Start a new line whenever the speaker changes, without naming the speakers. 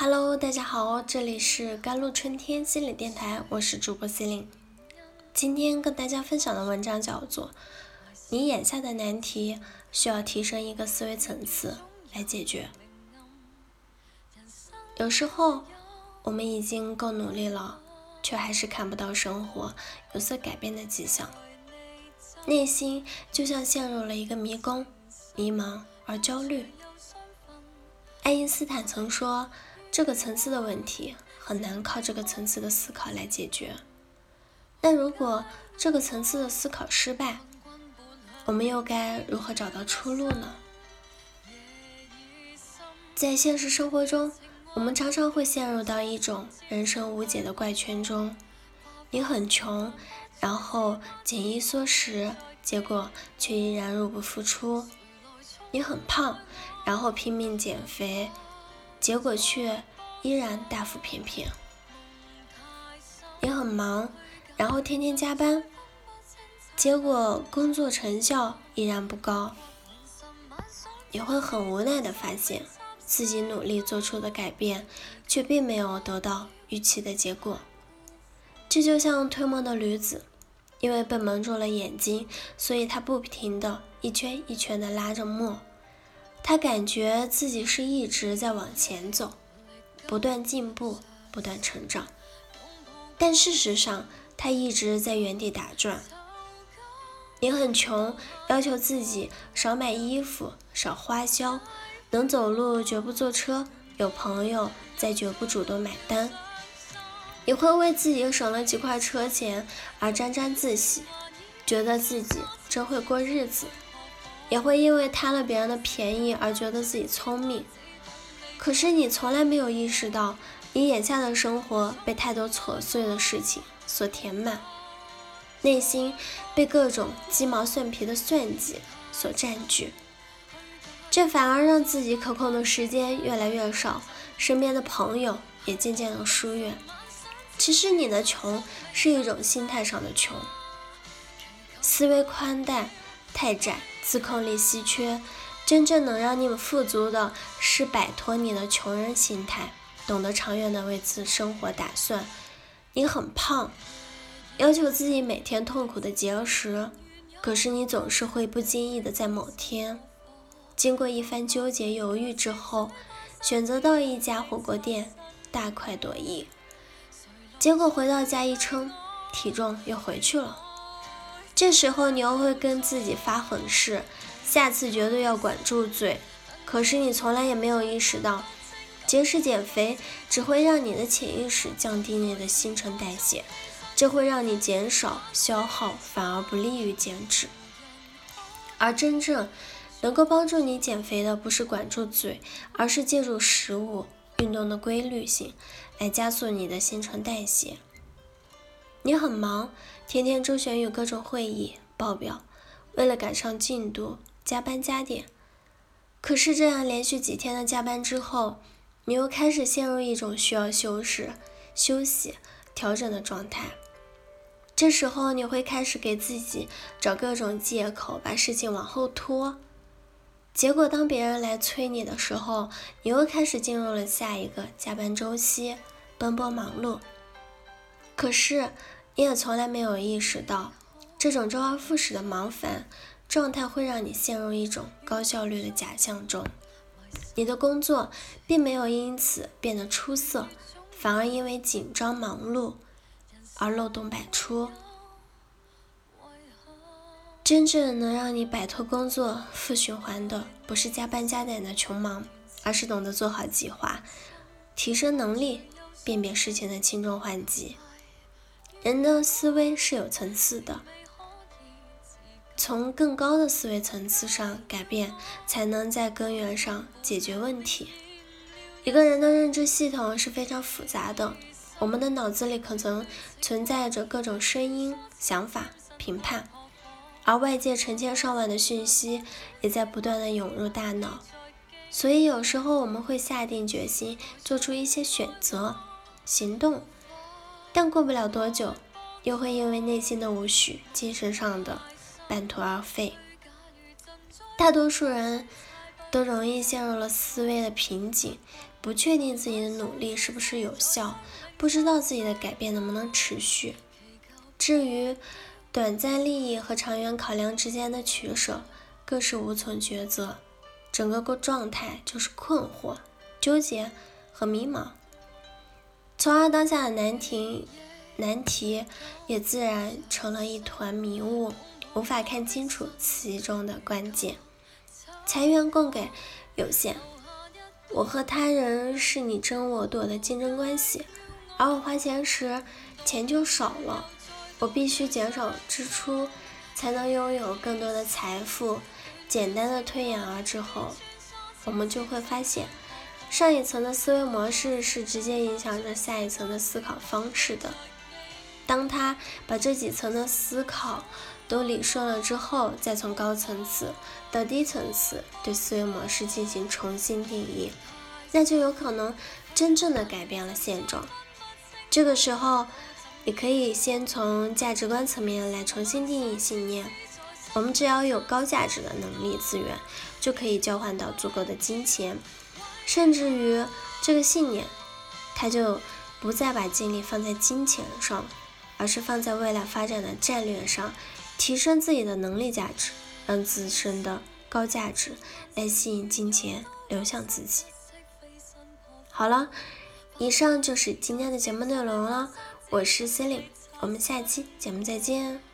Hello，大家好，这里是甘露春天心理电台，我是主播 c e l i n 今天跟大家分享的文章叫做《你眼下的难题需要提升一个思维层次来解决》。有时候我们已经够努力了，却还是看不到生活有所改变的迹象，内心就像陷入了一个迷宫，迷茫而焦虑。爱因斯坦曾说。这个层次的问题很难靠这个层次的思考来解决。那如果这个层次的思考失败，我们又该如何找到出路呢？在现实生活中，我们常常会陷入到一种人生无解的怪圈中：你很穷，然后紧衣缩食，结果却依然入不敷出；你很胖，然后拼命减肥。结果却依然大腹便便。也很忙，然后天天加班，结果工作成效依然不高。你会很无奈的发现自己努力做出的改变，却并没有得到预期的结果。这就像推磨的驴子，因为被蒙住了眼睛，所以他不停的一圈一圈的拉着磨。他感觉自己是一直在往前走，不断进步，不断成长，但事实上他一直在原地打转。你很穷，要求自己少买衣服，少花销，能走路绝不坐车，有朋友再绝不主动买单。你会为自己省了几块车钱而沾沾自喜，觉得自己真会过日子。也会因为贪了别人的便宜而觉得自己聪明，可是你从来没有意识到，你眼下的生活被太多琐碎的事情所填满，内心被各种鸡毛蒜皮的算计所占据，这反而让自己可控的时间越来越少，身边的朋友也渐渐的疏远。其实你的穷是一种心态上的穷，思维宽带太窄。自控力稀缺，真正能让你们富足的是摆脱你的穷人心态，懂得长远的为此生活打算。你很胖，要求自己每天痛苦的节食，可是你总是会不经意的在某天，经过一番纠结犹豫之后，选择到一家火锅店大快朵颐，结果回到家一称，体重又回去了。这时候你又会跟自己发狠誓，下次绝对要管住嘴。可是你从来也没有意识到，节食减肥只会让你的潜意识降低你的新陈代谢，这会让你减少消耗，反而不利于减脂。而真正能够帮助你减肥的，不是管住嘴，而是借助食物、运动的规律性来加速你的新陈代谢。你很忙，天天周旋于各种会议报表，为了赶上进度加班加点。可是这样连续几天的加班之后，你又开始陷入一种需要休息、休息、调整的状态。这时候你会开始给自己找各种借口，把事情往后拖。结果当别人来催你的时候，你又开始进入了下一个加班周期，奔波忙碌。可是，你也从来没有意识到，这种周而复始的忙烦状态会让你陷入一种高效率的假象中。你的工作并没有因此变得出色，反而因为紧张忙碌而漏洞百出。真正能让你摆脱工作负循环的，不是加班加点的穷忙，而是懂得做好计划、提升能力、辨别事情的轻重缓急。人的思维是有层次的，从更高的思维层次上改变，才能在根源上解决问题。一个人的认知系统是非常复杂的，我们的脑子里可能存在着各种声音、想法、评判，而外界成千上万的讯息也在不断的涌入大脑，所以有时候我们会下定决心做出一些选择、行动。但过不了多久，又会因为内心的无序、精神上的半途而废。大多数人都容易陷入了思维的瓶颈，不确定自己的努力是不是有效，不知道自己的改变能不能持续。至于短暂利益和长远考量之间的取舍，更是无从抉择。整个个状态就是困惑、纠结和迷茫，从而当下的难题难题也自然成了一团迷雾，无法看清楚其中的关键。财源供给有限，我和他人是你争我夺的竞争关系，而我花钱时钱就少了，我必须减少支出，才能拥有更多的财富。简单的推演而之后，我们就会发现，上一层的思维模式是直接影响着下一层的思考方式的。当他把这几层的思考都理顺了之后，再从高层次到低层次对思维模式进行重新定义，那就有可能真正的改变了现状。这个时候，你可以先从价值观层面来重新定义信念。我们只要有高价值的能力资源，就可以交换到足够的金钱，甚至于这个信念，他就不再把精力放在金钱上，而是放在未来发展的战略上，提升自己的能力价值，让自身的高价值来吸引金钱流向自己。好了，以上就是今天的节目内容了，我是 c e l i n e 我们下期节目再见。